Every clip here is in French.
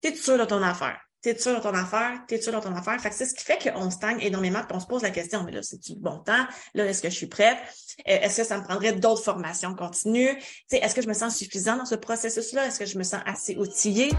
t'es sûr de ton affaire. T'es sûr de ton affaire, t'es sûr de ton affaire. Fait que c'est ce qui fait qu'on stagne énormément, puis on se pose la question, mais là, c'est-tu bon temps? Là, est-ce que je suis prête? Euh, est-ce que ça me prendrait d'autres formations continues? est-ce que je me sens suffisant dans ce processus-là? Est-ce que je me sens assez outillée?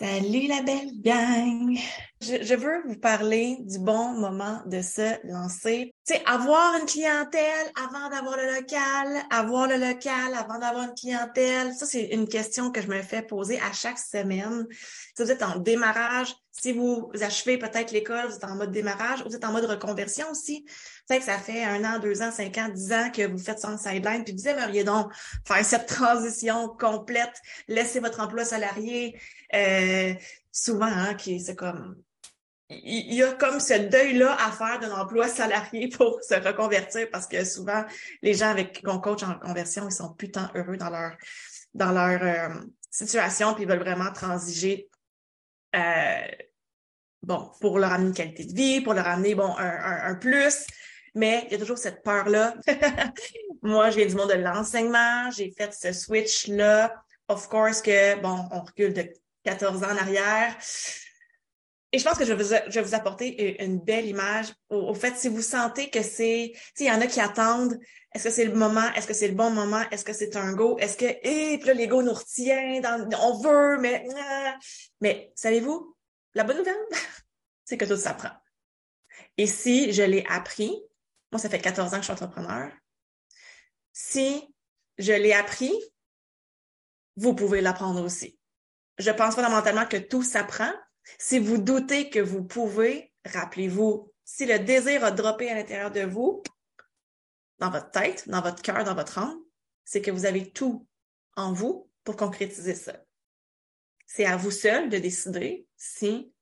Salut la belle gang! Je, veux vous parler du bon moment de se lancer. Tu sais, avoir une clientèle avant d'avoir le local, avoir le local avant d'avoir une clientèle, ça c'est une question que je me fais poser à chaque semaine. Si vous êtes en démarrage, si vous achevez peut-être l'école, vous êtes en mode démarrage, vous êtes en mode reconversion aussi. Tu sais que ça fait un an, deux ans, cinq ans, dix ans que vous faites ça en sideline, puis vous aimeriez donc faire cette transition complète, laisser votre emploi salarié, euh, souvent, hein, qui c'est comme il y a comme ce deuil-là à faire d'un emploi salarié pour se reconvertir parce que souvent, les gens avec qu'on coach en conversion, ils sont putain heureux dans leur dans leur euh, situation puis ils veulent vraiment transiger euh, bon, pour leur amener une qualité de vie, pour leur amener bon un, un, plus. Mais il y a toujours cette peur-là. Moi, viens du monde de l'enseignement, j'ai fait ce switch-là. Of course que, bon, on recule de 14 ans en arrière. Et je pense que je vais vous, je vais vous apporter une belle image. Au, fait, si vous sentez que c'est, il y en a qui attendent, est-ce que c'est le moment, est-ce que c'est le bon moment, est-ce que c'est un go, est-ce que, et puis là, l'ego nous retient, dans, on veut, mais, ah. mais savez-vous, la bonne nouvelle, c'est que tout s'apprend. Et si je l'ai appris, moi, ça fait 14 ans que je suis entrepreneur, si je l'ai appris, vous pouvez l'apprendre aussi. Je pense fondamentalement que tout s'apprend, si vous doutez que vous pouvez, rappelez-vous, si le désir a droppé à l'intérieur de vous, dans votre tête, dans votre cœur, dans votre âme, c'est que vous avez tout en vous pour concrétiser ça. C'est à vous seul de décider si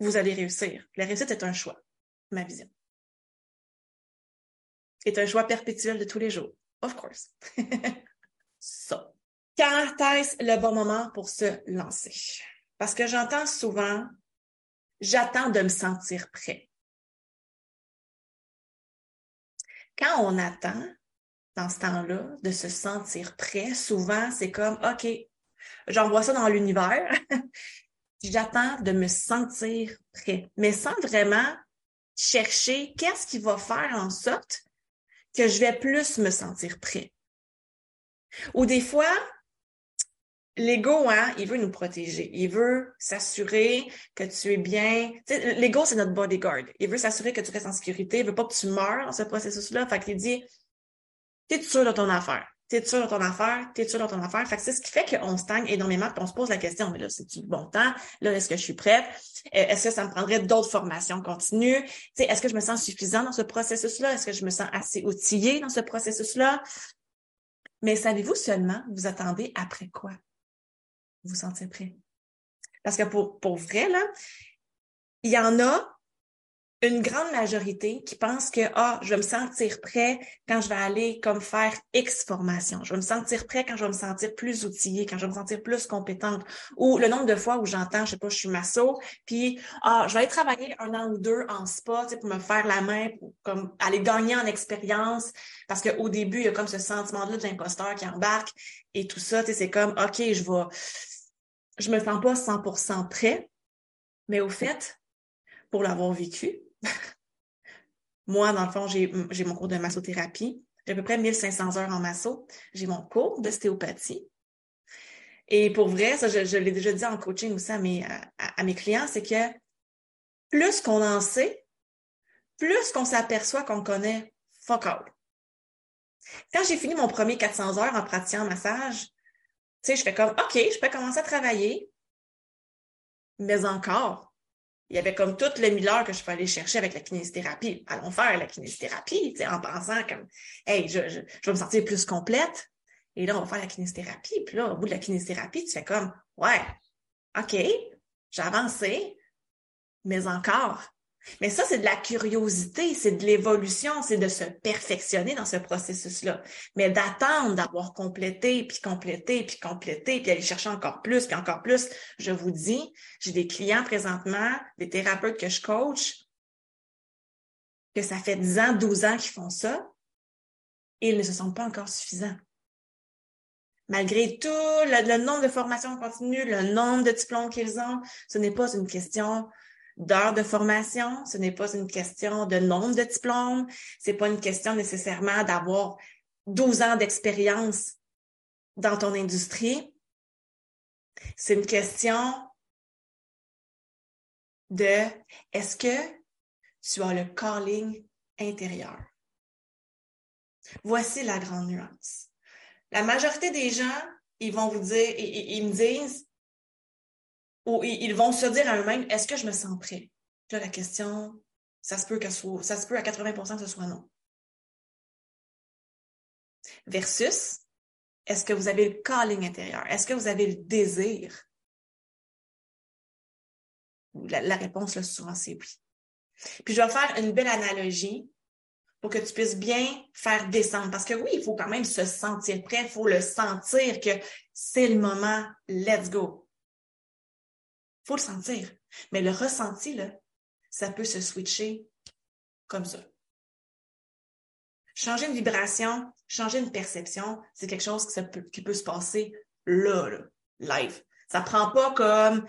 vous allez réussir. La réussite est un choix, ma vision. C'est un choix perpétuel de tous les jours. Of course. ça. Quand est-ce le bon moment pour se lancer? Parce que j'entends souvent, j'attends de me sentir prêt. Quand on attend, dans ce temps-là, de se sentir prêt, souvent, c'est comme, OK, j'envoie ça dans l'univers. J'attends de me sentir prêt, mais sans vraiment chercher qu'est-ce qui va faire en sorte que je vais plus me sentir prêt. Ou des fois, L'ego, hein, il veut nous protéger. Il veut s'assurer que tu es bien. L'ego, c'est notre bodyguard. Il veut s'assurer que tu restes en sécurité. Il veut pas que tu meurs dans ce processus-là. Fait qu'il dit, t'es sûr de ton affaire. T'es sûr de ton affaire. T'es sûr de ton affaire. Fait que c'est ce qui fait qu'on stagne énormément puis on se pose la question, mais là, c'est-tu le bon temps? Là, est-ce que je suis prête? Euh, est-ce que ça me prendrait d'autres formations continues? est-ce que je me sens suffisant dans ce processus-là? Est-ce que je me sens assez outillée dans ce processus-là? Mais savez-vous seulement, vous attendez après quoi? Vous sentir prêt. Parce que pour, pour vrai, là, il y en a une grande majorité qui pense que ah, je vais me sentir prêt quand je vais aller comme faire X formation. Je vais me sentir prêt quand je vais me sentir plus outillée, quand je vais me sentir plus compétente. Ou le nombre de fois où j'entends, je sais pas, je suis masso, puis ah, je vais aller travailler un an ou deux en spa, pour me faire la main, pour comme aller gagner en expérience. Parce qu'au début, il y a comme ce sentiment-là de l'imposteur qui embarque et tout ça, c'est comme OK, je vais je me sens pas 100% prêt, mais au fait, pour l'avoir vécu, moi, dans le fond, j'ai mon cours de massothérapie. J'ai à peu près 1500 heures en masso. J'ai mon cours d'ostéopathie. Et pour vrai, ça, je, l'ai déjà dit en coaching aussi à mes, à, mes clients, c'est que plus qu'on en sait, plus qu'on s'aperçoit qu'on connaît fuck all. Quand j'ai fini mon premier 400 heures en pratiquant massage, sais, je fais comme, OK, je peux commencer à travailler, mais encore, il y avait comme toute le mille que je peux aller chercher avec la kinésithérapie. Allons faire la kinésithérapie, en pensant comme, hey, je, je, je vais me sentir plus complète. Et là, on va faire la kinésithérapie. Puis là, au bout de la kinésithérapie, tu fais comme, ouais, OK, j'ai avancé, mais encore. Mais ça, c'est de la curiosité, c'est de l'évolution, c'est de se perfectionner dans ce processus-là. Mais d'attendre d'avoir complété, puis complété, puis complété, puis aller chercher encore plus, puis encore plus. Je vous dis, j'ai des clients présentement, des thérapeutes que je coach, que ça fait 10 ans, 12 ans qu'ils font ça, et ils ne se sentent pas encore suffisants. Malgré tout le, le nombre de formations continues, le nombre de diplômes qu'ils ont, ce n'est pas une question d'heures de formation, ce n'est pas une question de nombre de diplômes, c'est pas une question nécessairement d'avoir 12 ans d'expérience dans ton industrie. C'est une question de est-ce que tu as le calling intérieur? Voici la grande nuance. La majorité des gens, ils vont vous dire, ils me disent, ou ils vont se dire à eux-mêmes, est-ce que je me sens prêt? là, la question, ça se peut que soit, ça se peut à 80% que ce soit non. Versus, est-ce que vous avez le calling intérieur? Est-ce que vous avez le désir? La, la réponse, là, souvent, c'est oui. Puis, je vais faire une belle analogie pour que tu puisses bien faire descendre. Parce que oui, il faut quand même se sentir prêt, il faut le sentir que c'est le moment, let's go faut le sentir. Mais le ressenti, là, ça peut se switcher comme ça. Changer une vibration, changer une perception, c'est quelque chose qui, peut, qui peut se passer là, là, live. Ça prend pas comme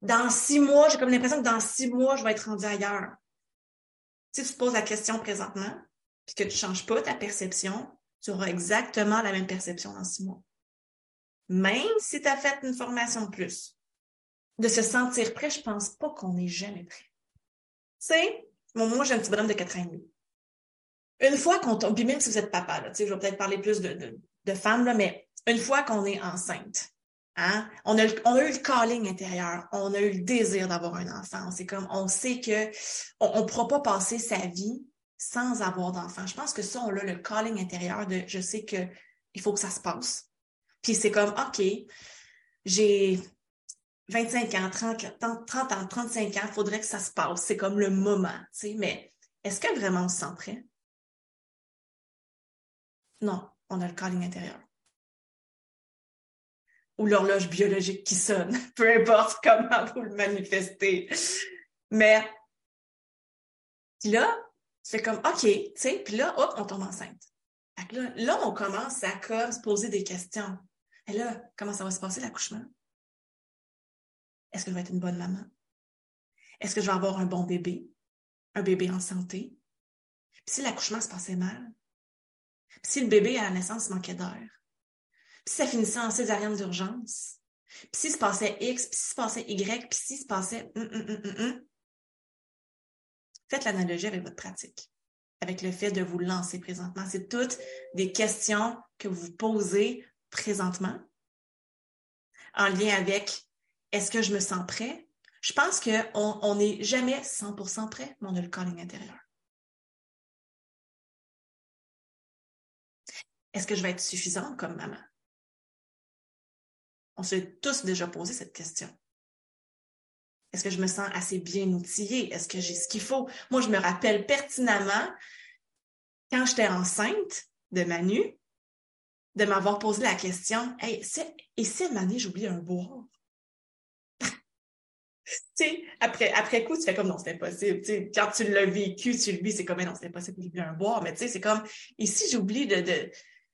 dans six mois, j'ai comme l'impression que dans six mois, je vais être rendu ailleurs. Si tu te poses la question présentement, puis que tu ne changes pas ta perception, tu auras exactement la même perception dans six mois. Même si tu as fait une formation de plus de se sentir prêt, je pense pas qu'on n'est jamais prêt. Tu sais, moi, j'ai un petit bonhomme de 4 ans et demi. Une fois qu'on tombe, puis même si vous êtes papa, tu sais, je vais peut-être parler plus de, de, femmes, mais une fois qu'on est enceinte, hein, on a, on a eu le calling intérieur, on a eu le désir d'avoir un enfant. C'est comme, on sait que on ne pourra pas passer sa vie sans avoir d'enfant. Je pense que ça, on a le calling intérieur de, je sais que il faut que ça se passe. Puis c'est comme, OK, j'ai 25 ans, 30, 30 ans, 35 ans, il faudrait que ça se passe. C'est comme le moment, tu sais. Mais est-ce que vraiment on se sent prêt? Non, on a le calling intérieur. Ou l'horloge biologique qui sonne, peu importe comment vous le manifestez. Mais, là, c'est comme, OK, tu sais, puis là, hop, on tombe enceinte. Là, là, on commence à comme, se poser des questions. Et là, comment ça va se passer l'accouchement? Est-ce que je vais être une bonne maman? Est-ce que je vais avoir un bon bébé? Un bébé en santé? Puis si l'accouchement se passait mal? Puis si le bébé à la naissance manquait d'air? Puis si ça finissait en césarienne d'urgence? Puis si se passait X, puis si se passait Y, puis si se passait... Hum, hum, hum, Faites l'analogie avec votre pratique, avec le fait de vous lancer présentement. C'est toutes des questions que vous posez présentement en lien avec est-ce que je me sens prêt? Je pense qu'on n'est jamais 100% prêt, mais on a le calling intérieur. Est-ce que je vais être suffisante comme maman? On s'est tous déjà posé cette question. Est-ce que je me sens assez bien outillée? Est-ce que j'ai ce qu'il faut? Moi, je me rappelle pertinemment, quand j'étais enceinte de Manu, de m'avoir posé la question, hey, et si Manu, j'oublie un boire? Après, après coup, tu fais comme non, c'est impossible. quand tu l'as vécu, tu le vis, c'est comme non, c'est impossible d'oublier un boire. Mais tu sais, c'est comme ici, j'oublie de, de,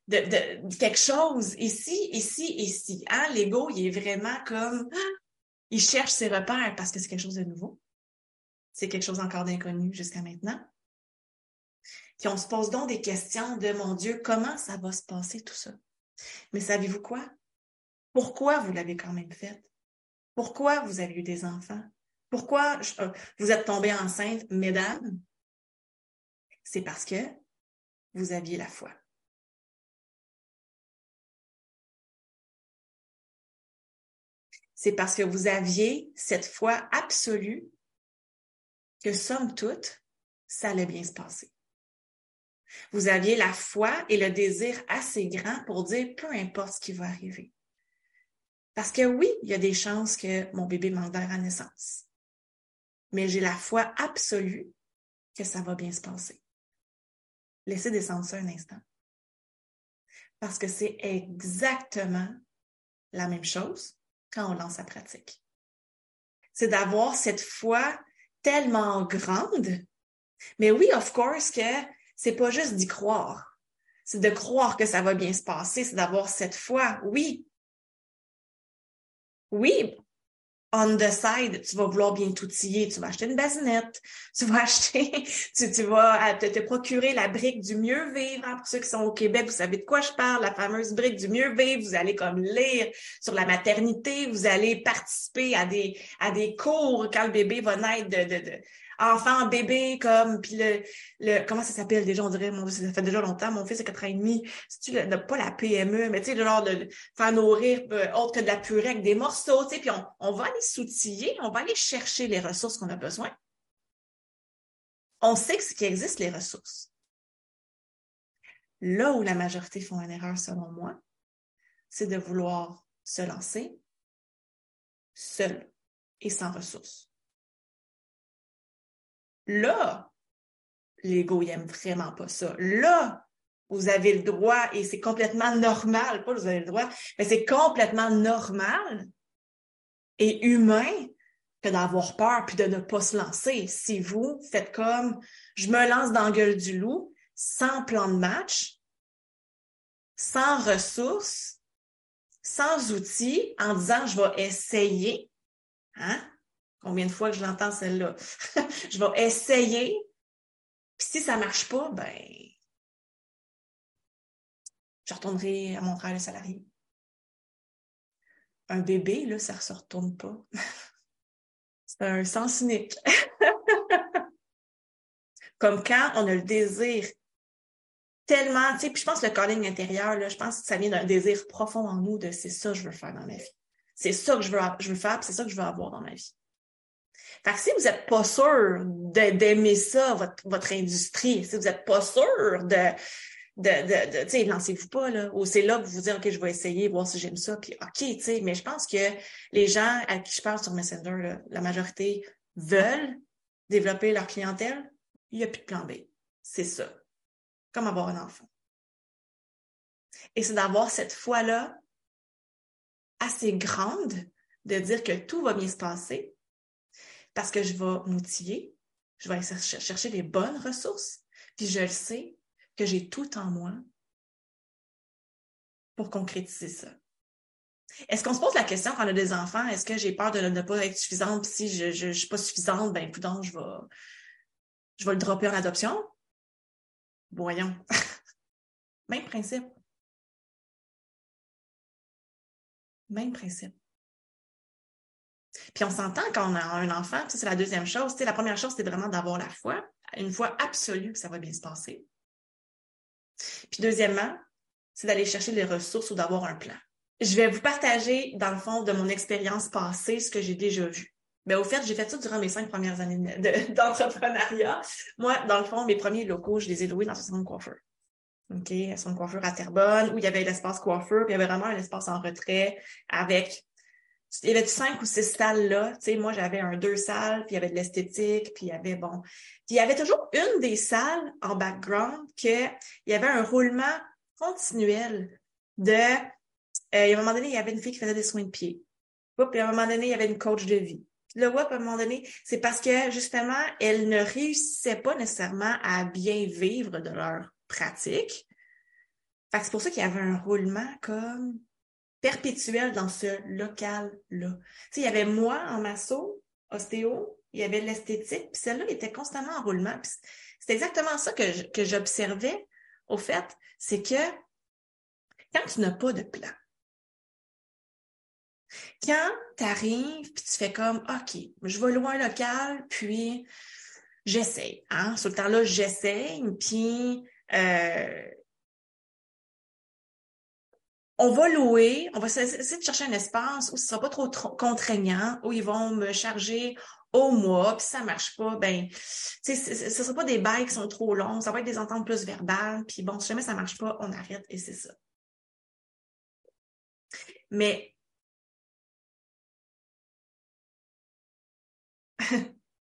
de, quelque chose? Ici, ici, ici. Hein? L'ego, il est vraiment comme il cherche ses repères parce que c'est quelque chose de nouveau. C'est quelque chose encore d'inconnu jusqu'à maintenant. Puis on se pose donc des questions de mon Dieu, comment ça va se passer tout ça? Mais savez-vous quoi? Pourquoi vous l'avez quand même fait? Pourquoi vous avez eu des enfants? Pourquoi euh, vous êtes tombée enceinte, mesdames? C'est parce que vous aviez la foi. C'est parce que vous aviez cette foi absolue que, somme toute, ça allait bien se passer. Vous aviez la foi et le désir assez grand pour dire peu importe ce qui va arriver. Parce que oui, il y a des chances que mon bébé manque d'air à naissance. mais j'ai la foi absolue que ça va bien se passer. Laissez descendre ça un instant. Parce que c'est exactement la même chose quand on lance sa pratique. C'est d'avoir cette foi tellement grande. Mais oui, of course, que c'est pas juste d'y croire. C'est de croire que ça va bien se passer, c'est d'avoir cette foi. Oui. Oui, on the side, tu vas vouloir bien t'outiller, tu vas acheter une basinette, tu vas acheter, tu, vas te, procurer la brique du mieux vivre. Hein, pour ceux qui sont au Québec, vous savez de quoi je parle, la fameuse brique du mieux vivre. Vous allez comme lire sur la maternité, vous allez participer à des, à des cours quand le bébé va naître de, de, de enfant, bébé, comme, puis le, le, comment ça s'appelle déjà, on dirait, ça fait déjà longtemps, mon fils a 4 ans et demi, c'est-tu pas la PME, mais tu sais, le genre de faire nourrir euh, autre que de la purée avec des morceaux, tu sais, puis on, on va aller s'outiller, on va aller chercher les ressources qu'on a besoin. On sait que ce qui existe, les ressources. Là où la majorité font une erreur, selon moi, c'est de vouloir se lancer seul et sans ressources. Là, l'ego, il aime vraiment pas ça. Là, vous avez le droit, et c'est complètement normal, pas vous avez le droit, mais c'est complètement normal et humain que d'avoir peur puis de ne pas se lancer. Si vous faites comme je me lance dans la gueule du loup, sans plan de match, sans ressources, sans outils, en disant je vais essayer, hein? Combien de fois que je l'entends celle-là? je vais essayer. Puis si ça ne marche pas, ben, je retournerai à mon travail salarié. Un bébé, là, ça ne se retourne pas. C'est un sens cynique. Comme quand on a le désir tellement, tu sais, puis je pense que le calling intérieur, là, je pense que ça vient d'un désir profond en nous de c'est ça que je veux faire dans ma vie. C'est ça que je veux, je veux faire, c'est ça que je veux avoir dans ma vie. Fait que si vous n'êtes pas sûr d'aimer ça, votre, votre industrie, si vous n'êtes pas sûr de, de, de, tu sais, lancez-vous pas, là. Ou c'est là que vous vous dites, OK, je vais essayer, voir si j'aime ça, puis OK, tu sais, mais je pense que les gens à qui je parle sur Messenger, la majorité veulent développer leur clientèle. Il n'y a plus de plan B. C'est ça. Comme avoir un enfant. Et c'est d'avoir cette foi-là assez grande de dire que tout va bien se passer, parce que je vais m'outiller, je vais chercher les bonnes ressources, puis je le sais que j'ai tout en moi pour concrétiser ça. Est-ce qu'on se pose la question quand on a des enfants, est-ce que j'ai peur de ne pas être suffisante, puis si je ne suis pas suffisante, ben écoute, je vais, je vais le dropper en adoption? Voyons. Même principe. Même principe. Puis on s'entend quand on a un enfant, c'est la deuxième chose. la première chose, c'est vraiment d'avoir la foi, une foi absolue que ça va bien se passer. Puis deuxièmement, c'est d'aller chercher les ressources ou d'avoir un plan. Je vais vous partager, dans le fond, de mon expérience passée, ce que j'ai déjà vu. Mais au fait, j'ai fait ça durant mes cinq premières années d'entrepreneuriat. Moi, dans le fond, mes premiers locaux, je les ai loués dans de coiffeur. OK, son coiffeur à Terrebonne, où il y avait l'espace coiffeur, puis il y avait vraiment un espace en retrait avec il y avait cinq ou six salles là. Tu sais, moi, j'avais un deux salles, puis il y avait de l'esthétique, puis il y avait, bon. Puis il y avait toujours une des salles en background que il y avait un roulement continuel de. Euh, à un moment donné, il y avait une fille qui faisait des soins de pied. Puis à un moment donné, il y avait une coach de vie. Puis là, à un moment donné, c'est parce que justement, elles ne réussissaient pas nécessairement à bien vivre de leur pratique. Fait que c'est pour ça qu'il y avait un roulement comme perpétuel dans ce local-là. Il y avait moi en masso, ostéo, il y avait l'esthétique, puis celle-là était constamment en roulement. C'est exactement ça que j'observais, au fait, c'est que quand tu n'as pas de plan, quand tu arrives, puis tu fais comme, OK, je vais un local, puis j'essaye. Hein? Sur le temps-là, j'essaye, puis euh, on va louer, on va essayer de chercher un espace où ce sera pas trop, contraignant, où ils vont me charger au mois, puis ça marche pas, ben, ce ne sera pas des bails qui sont trop longs, ça va être des ententes plus verbales, puis bon, si jamais ça marche pas, on arrête et c'est ça. Mais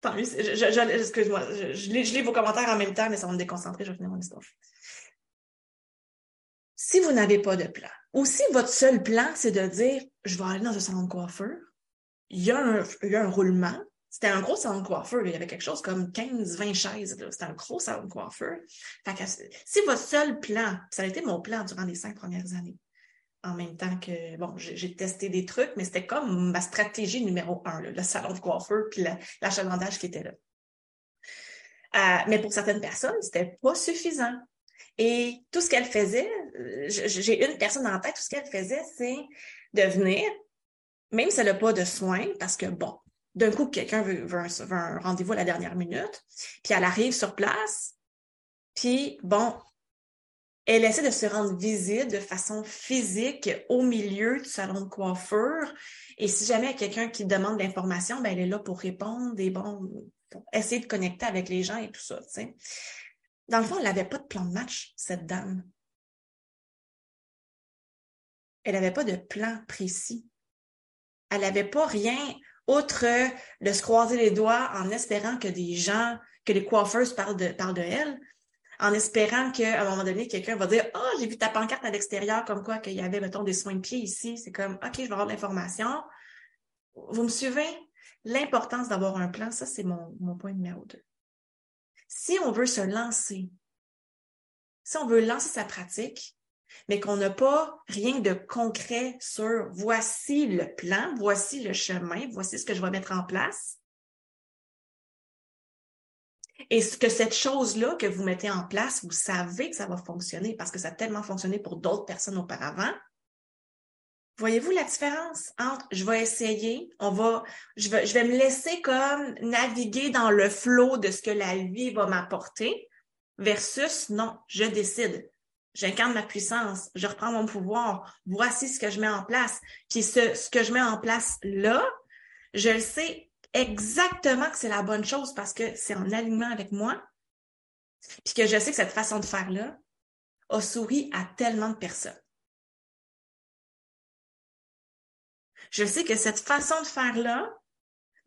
excuse-moi, je, lis, vos commentaires en même temps, mais ça va me déconcentrer, je vais finir mon histoire. Si vous n'avez pas de plan, ou si votre seul plan, c'est de dire, je vais aller dans un salon de coiffeur, il y a un, il y a un roulement, c'était un gros salon de coiffeur. Il y avait quelque chose comme 15-20 chaises. C'était un gros salon de coiffeur. si votre seul plan, ça a été mon plan durant les cinq premières années, en même temps que, bon, j'ai testé des trucs, mais c'était comme ma stratégie numéro un, le salon de coiffeur puis l'achalandage qui était là. Euh, mais pour certaines personnes, c'était pas suffisant. Et tout ce qu'elle faisait, j'ai une personne en tête, tout ce qu'elle faisait, c'est de venir, même si elle n'a pas de soins, parce que bon, d'un coup, quelqu'un veut, un, rendez-vous à la dernière minute, puis elle arrive sur place, puis bon, elle essaie de se rendre visible de façon physique au milieu du salon de coiffure. Et si jamais il y a quelqu'un qui demande l'information, ben elle est là pour répondre et bon, essayer de connecter avec les gens et tout ça. Dans le fond, elle n'avait pas de plan de match, cette dame. Elle n'avait pas de plan précis. Elle n'avait pas rien outre de se croiser les doigts en espérant que des gens, que les coiffeuses parlent de, parlent elle, en espérant qu'à un moment donné, quelqu'un va dire Ah, oh, j'ai vu ta pancarte à l'extérieur, comme quoi qu'il y avait, mettons, des soins de pied ici. C'est comme OK, je vais avoir de l'information. Vous me suivez? L'importance d'avoir un plan, ça, c'est mon, mon point numéro deux. Si on veut se lancer, si on veut lancer sa pratique, mais qu'on n'a pas rien de concret sur voici le plan, voici le chemin, voici ce que je vais mettre en place. Et ce que cette chose-là que vous mettez en place, vous savez que ça va fonctionner parce que ça a tellement fonctionné pour d'autres personnes auparavant. Voyez-vous la différence entre je vais essayer, on va, je vais, je vais me laisser comme naviguer dans le flot de ce que la vie va m'apporter versus non, je décide j'incarne ma puissance, je reprends mon pouvoir, voici ce que je mets en place. Puis ce, ce que je mets en place là, je le sais exactement que c'est la bonne chose parce que c'est en alignement avec moi. Puis que je sais que cette façon de faire-là a souri à tellement de personnes. Je sais que cette façon de faire-là,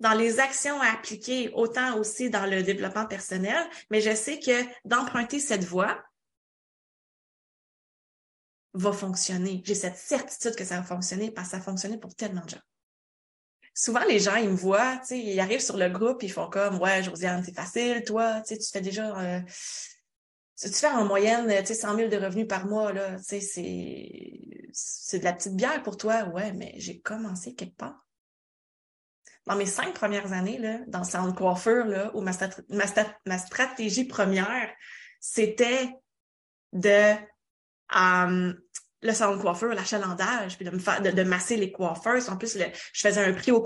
dans les actions à appliquer, autant aussi dans le développement personnel, mais je sais que d'emprunter cette voie, va fonctionner. J'ai cette certitude que ça va fonctionner parce que ça a fonctionné pour tellement de gens. Souvent, les gens, ils me voient, tu sais, ils arrivent sur le groupe, ils font comme, ouais, Josiane, c'est facile, toi, tu fais déjà, euh, tu fais en moyenne, tu sais, 100 000 de revenus par mois, là, tu sais, c'est, c'est de la petite bière pour toi, ouais, mais j'ai commencé quelque part. Dans mes cinq premières années, là, dans le salon de coiffure, où ma, stratégie première, c'était de euh, le salon de coiffeur, l'achalandage, puis de me de, masser les coiffeuses. En plus, je faisais un prix aux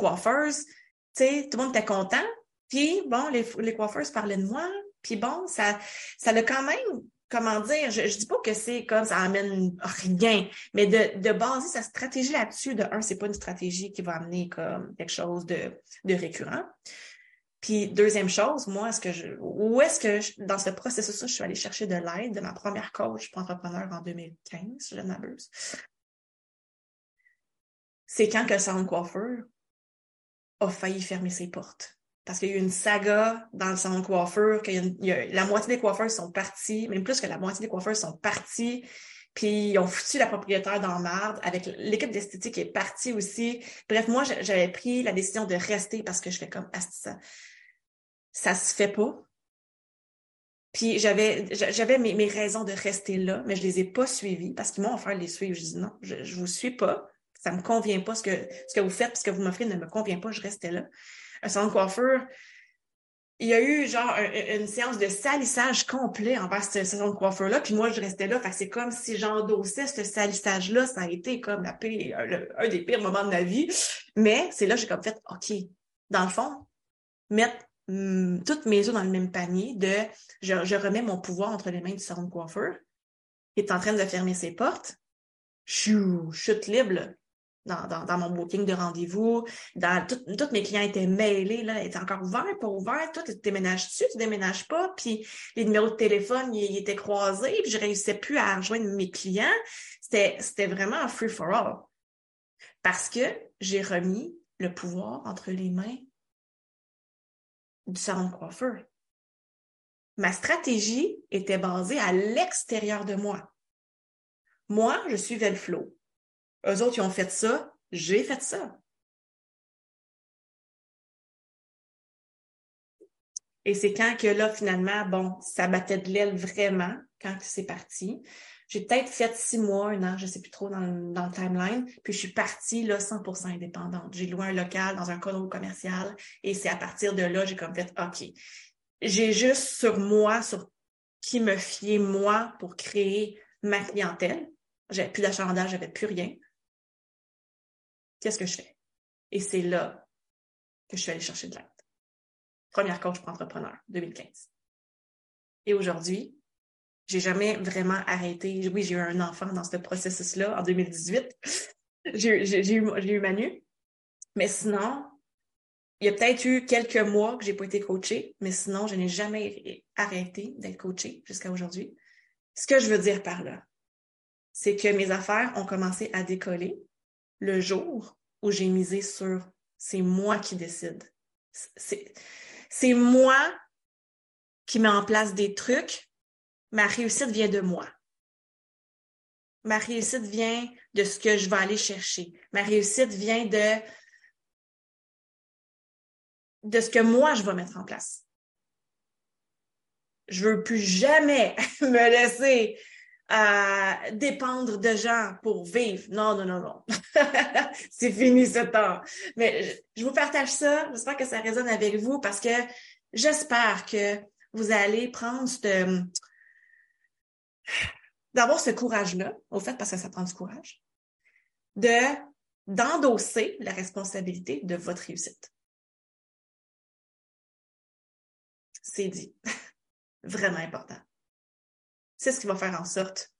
sais, tout le monde était content. Puis, bon, les, les coiffeuses parlaient de moi. Puis bon, ça, ça l'a quand même, comment dire, je, je dis pas que c'est comme ça amène rien, mais de, de baser sa stratégie là-dessus, de un, c'est pas une stratégie qui va amener comme quelque chose de, de récurrent. Puis deuxième chose, moi, est-ce que je, où est-ce que dans ce processus-là, je suis allée chercher de l'aide de ma première coach pour entrepreneur en 2015, si je ne m'abuse. C'est quand que le salon coiffeur a failli fermer ses portes. Parce qu'il y a eu une saga dans le salon de coiffeur, que la moitié des coiffeurs sont partis, même plus que la moitié des coiffeurs sont partis, puis ils ont foutu la propriétaire dans marde, avec l'équipe d'esthétique est partie aussi. Bref, moi, j'avais pris la décision de rester parce que je fais comme, ça, ça se fait pas. Puis j'avais j'avais mes, mes, raisons de rester là, mais je les ai pas suivies parce qu'ils m'ont offert de les suivre. Je dis non, je, je vous suis pas. Ça me convient pas ce que ce que vous faites, ce que vous m'offrez ne me convient pas. Je restais là. Un salon de il y a eu genre une séance de salissage complet envers ce salon de coiffeur-là. Puis moi, je restais là. C'est comme si j'endossais ce salissage-là. Ça a été comme pire, un des pires moments de ma vie. Mais c'est là que j'ai comme fait, OK, dans le fond, mettre Hum, toutes mes œufs dans le même panier de je, remets mon pouvoir entre les mains du salon de coiffeur qui est en train de fermer ses portes. Chou, chute libre dans, dans, dans, mon booking de rendez-vous. Dans toutes mes clients étaient mailés, là, étaient encore ouverts, pas ouverts. Toi, tu déménages-tu, tu déménages pas? Puis les numéros de téléphone, ils, étaient croisés. Puis je réussissais plus à rejoindre mes clients. C'était, vraiment un free for all. Parce que j'ai remis le pouvoir entre les mains du salon de coiffeur. Ma stratégie était basée à l'extérieur de moi. Moi, je suivais le flow. Eux autres, ils ont fait ça, j'ai fait ça. Et c'est quand que là, finalement, bon, ça battait de l'aile vraiment, quand c'est parti. J'ai peut-être fait six mois, un an, je sais plus trop dans le, dans timeline, puis je suis partie là 100% indépendante. J'ai loué un local dans un condo commercial et c'est à partir de là, j'ai comme fait, OK, j'ai juste sur moi, sur qui me fier moi pour créer ma clientèle. J'avais plus d'achalandage, j'avais plus rien. Qu'est-ce que je fais? Et c'est là que je suis allée chercher de l'aide. Première coach pour entrepreneur, 2015. Et aujourd'hui, j'ai jamais vraiment arrêté. Oui, j'ai eu un enfant dans ce processus-là en 2018. j'ai eu, eu Manu. Mais sinon, il y a peut-être eu quelques mois que j'ai pas été coachée, mais sinon, je n'ai jamais arrêté d'être coachée jusqu'à aujourd'hui. Ce que je veux dire par là, c'est que mes affaires ont commencé à décoller le jour où j'ai misé sur c'est moi qui décide. C'est moi qui mets en place des trucs. Ma réussite vient de moi. Ma réussite vient de ce que je vais aller chercher. Ma réussite vient de, de ce que moi, je vais mettre en place. Je veux plus jamais me laisser à dépendre de gens pour vivre. Non, non, non, non. c'est fini ce temps. Mais je vous partage ça. J'espère que ça résonne avec vous parce que j'espère que vous allez prendre ce d'avoir ce courage-là, au fait, parce que ça prend du courage, de d'endosser la responsabilité de votre réussite. C'est dit. Vraiment important c'est ce qui va faire en sorte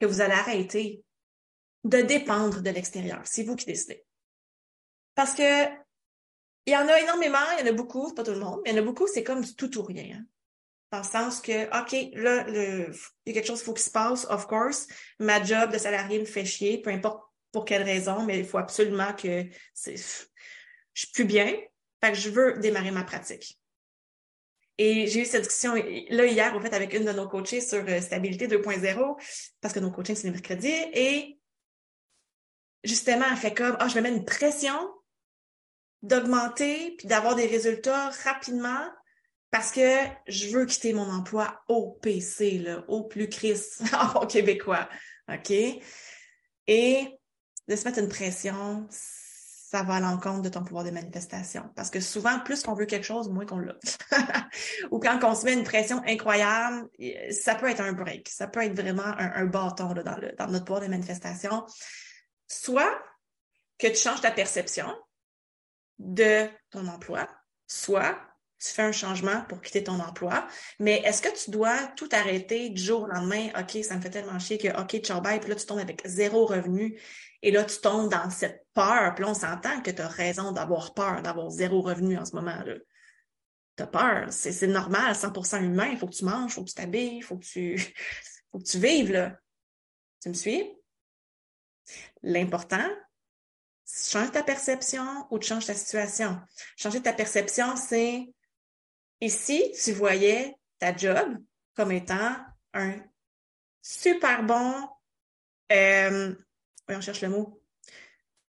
que vous allez arrêter de dépendre de l'extérieur. C'est vous qui décidez. Parce que il y en a énormément, il y en a beaucoup, pas tout le monde, mais il y en a beaucoup, c'est comme du tout ou rien. Hein. Dans le sens que, OK, là, il y a quelque chose qu'il faut qu'il se passe, of course. Ma job de salarié me fait chier, peu importe pour quelle raison, mais il faut absolument que je suis plus bien. Fait que je veux démarrer ma pratique. Et j'ai eu cette discussion là hier, en fait, avec une de nos coachés sur euh, Stabilité 2.0, parce que nos coachings, c'est les mercredis. Et justement, elle fait comme, ah, je me mets une pression d'augmenter puis d'avoir des résultats rapidement parce que je veux quitter mon emploi au PC, au plus Chris, en québécois. OK? Et de se mettre une pression, ça va à l'encontre de ton pouvoir de manifestation. Parce que souvent, plus qu'on veut quelque chose, moins qu'on l'a. Ou quand on se met une pression incroyable, ça peut être un break. Ça peut être vraiment un, bâton dans, dans notre pouvoir de manifestation. Soit que tu changes ta perception de ton emploi, soit tu fais un changement pour quitter ton emploi. Mais est-ce que tu dois tout arrêter du jour au lendemain? OK, ça me fait tellement chier que, OK, ciao, bye, puis là, tu tombes avec zéro revenu. Et là, tu tombes dans cette peur. Puis là, on s'entend que tu as raison d'avoir peur, d'avoir zéro revenu en ce moment-là. Tu as peur. C'est normal, 100% humain. Il faut que tu manges, il faut que tu t'habilles, il faut que tu, faut que tu vives, là. Tu me suis? L'important, change ta perception ou tu changes ta situation. Changer ta perception, c'est et si tu voyais ta job comme étant un super bon, euh, on cherche le mot,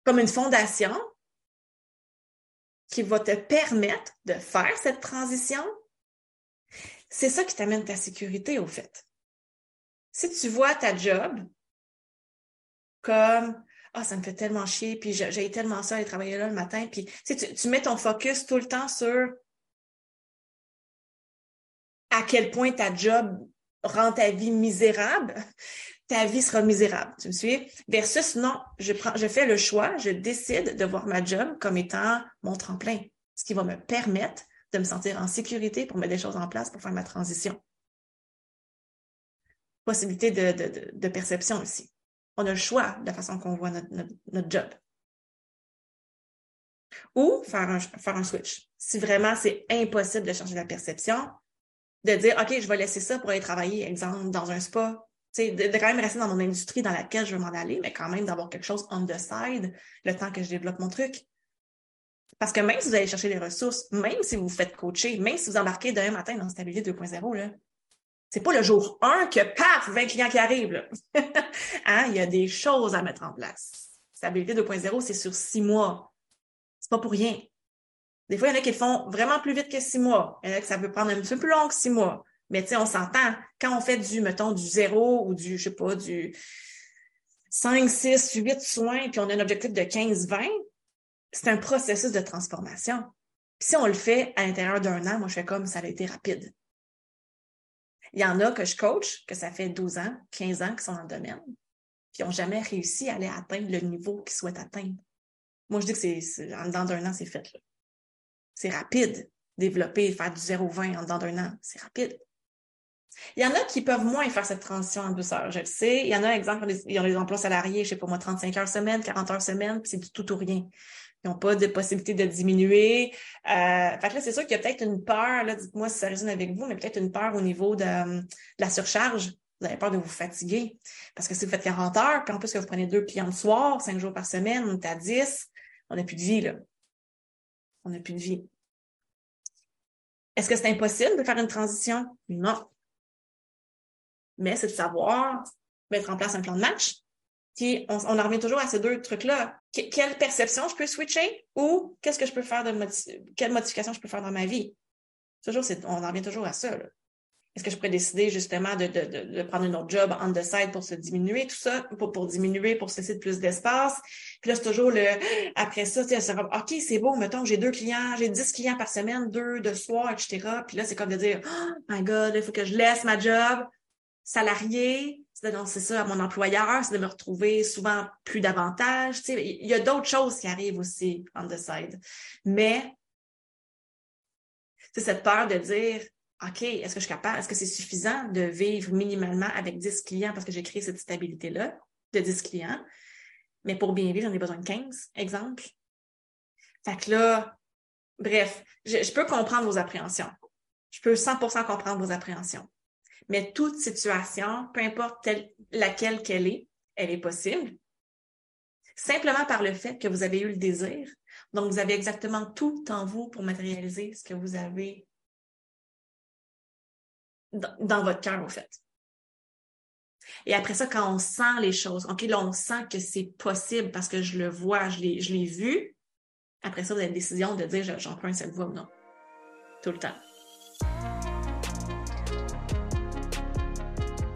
comme une fondation qui va te permettre de faire cette transition, c'est ça qui t'amène ta sécurité au fait. Si tu vois ta job comme ah, ça me fait tellement chier, puis j'ai tellement ça aller travailler là le matin, puis tu mets ton focus tout le temps sur à quel point ta job rend ta vie misérable, ta vie sera misérable. Tu me suis? Versus non, je je fais le choix, je décide de voir ma job comme étant mon tremplin, ce qui va me permettre de me sentir en sécurité pour mettre des choses en place pour faire ma transition. Possibilité de, perception aussi. On a le choix de la façon qu'on voit notre, job. Ou faire un switch. Si vraiment c'est impossible de changer la perception, de dire, OK, je vais laisser ça pour aller travailler, exemple, dans un spa. De, de quand même rester dans mon industrie dans laquelle je veux m'en aller, mais quand même d'avoir quelque chose on the side le temps que je développe mon truc. Parce que même si vous allez chercher les ressources, même si vous vous faites coacher, même si vous embarquez demain matin dans Stabilité 2.0, là, c'est pas le jour 1 que paf, 20 clients qui arrivent. hein? Il y a des choses à mettre en place. Stabilité 2.0, c'est sur six mois. C'est pas pour rien. Des fois, il y en a qui le font vraiment plus vite que six mois. Il y en a que ça peut prendre un petit peu plus long que six mois. Mais tu sais, on s'entend. Quand on fait du, mettons, du zéro ou du, je sais pas, du 5, 6, 8 soins, puis on a un objectif de 15, 20, c'est un processus de transformation. Puis si on le fait à l'intérieur d'un an, moi, je fais comme ça a été rapide. Il y en a que je coach, que ça fait 12 ans, 15 ans qu'ils sont dans le domaine, puis n'ont jamais réussi à aller atteindre le niveau qu'ils souhaitent atteindre. Moi, je dis que c'est, en dedans d'un an, c'est fait. C'est rapide. Développer, faire du 0-20 en dedans d'un an, c'est rapide. Il y en a qui peuvent moins faire cette transition en douceur, je le sais. Il y en a, exemple, ils ont les emplois salariés, je sais pas moi, 35 heures semaine, 40 heures semaine, puis c'est du tout ou rien. Ils n'ont pas de possibilité de diminuer. Euh, fait que là, c'est sûr qu'il y a peut-être une peur, là, dites-moi si ça résonne avec vous, mais peut-être une peur au niveau de, la surcharge. Vous avez peur de vous fatiguer. Parce que si vous faites 40 heures, puis en plus que vous prenez deux clients le soir, cinq jours par semaine, on est à 10, on n'a plus de vie, là. On n'a plus de vie. Est-ce que c'est impossible de faire une transition? Non mais c'est de savoir mettre en place un plan de match. Puis on, en revient toujours à ces deux trucs-là. quelle perception je peux switcher ou qu'est-ce que je peux faire de quelle modification je peux faire dans ma vie? Toujours, on en revient toujours à ça. Est-ce que je pourrais décider justement de, de, de, prendre un autre job on the side pour se diminuer, tout ça, pour, pour diminuer, pour se laisser plus d'espace? Puis là, c'est toujours le après ça, tu sais, OK, c'est beau, mettons, j'ai deux clients, j'ai dix clients par semaine, deux de soir, etc. Puis là, c'est comme de dire Oh my God, il faut que je laisse ma job salarié, c'est d'annoncer ça à mon employeur, c'est de me retrouver souvent plus d'avantages. Tu sais, il y a d'autres choses qui arrivent aussi on the side. Mais c'est cette peur de dire OK, est-ce que je suis capable, est-ce que c'est suffisant de vivre minimalement avec 10 clients? Parce que j'ai créé cette stabilité-là de 10 clients? Mais pour bien vivre, j'en ai besoin de 15, exemple. Fait que là, bref, je, peux comprendre vos appréhensions. Je peux 100% comprendre vos appréhensions. Mais toute situation, peu importe laquelle qu'elle est, elle est possible. Simplement par le fait que vous avez eu le désir. Donc, vous avez exactement tout en vous pour matérialiser ce que vous avez dans, votre cœur, au fait. Et après ça, quand on sent les choses, OK, là, on sent que c'est possible parce que je le vois, je l'ai vu. Après ça, vous avez la décision de dire j'emprunte cette voie ou non. Tout le temps.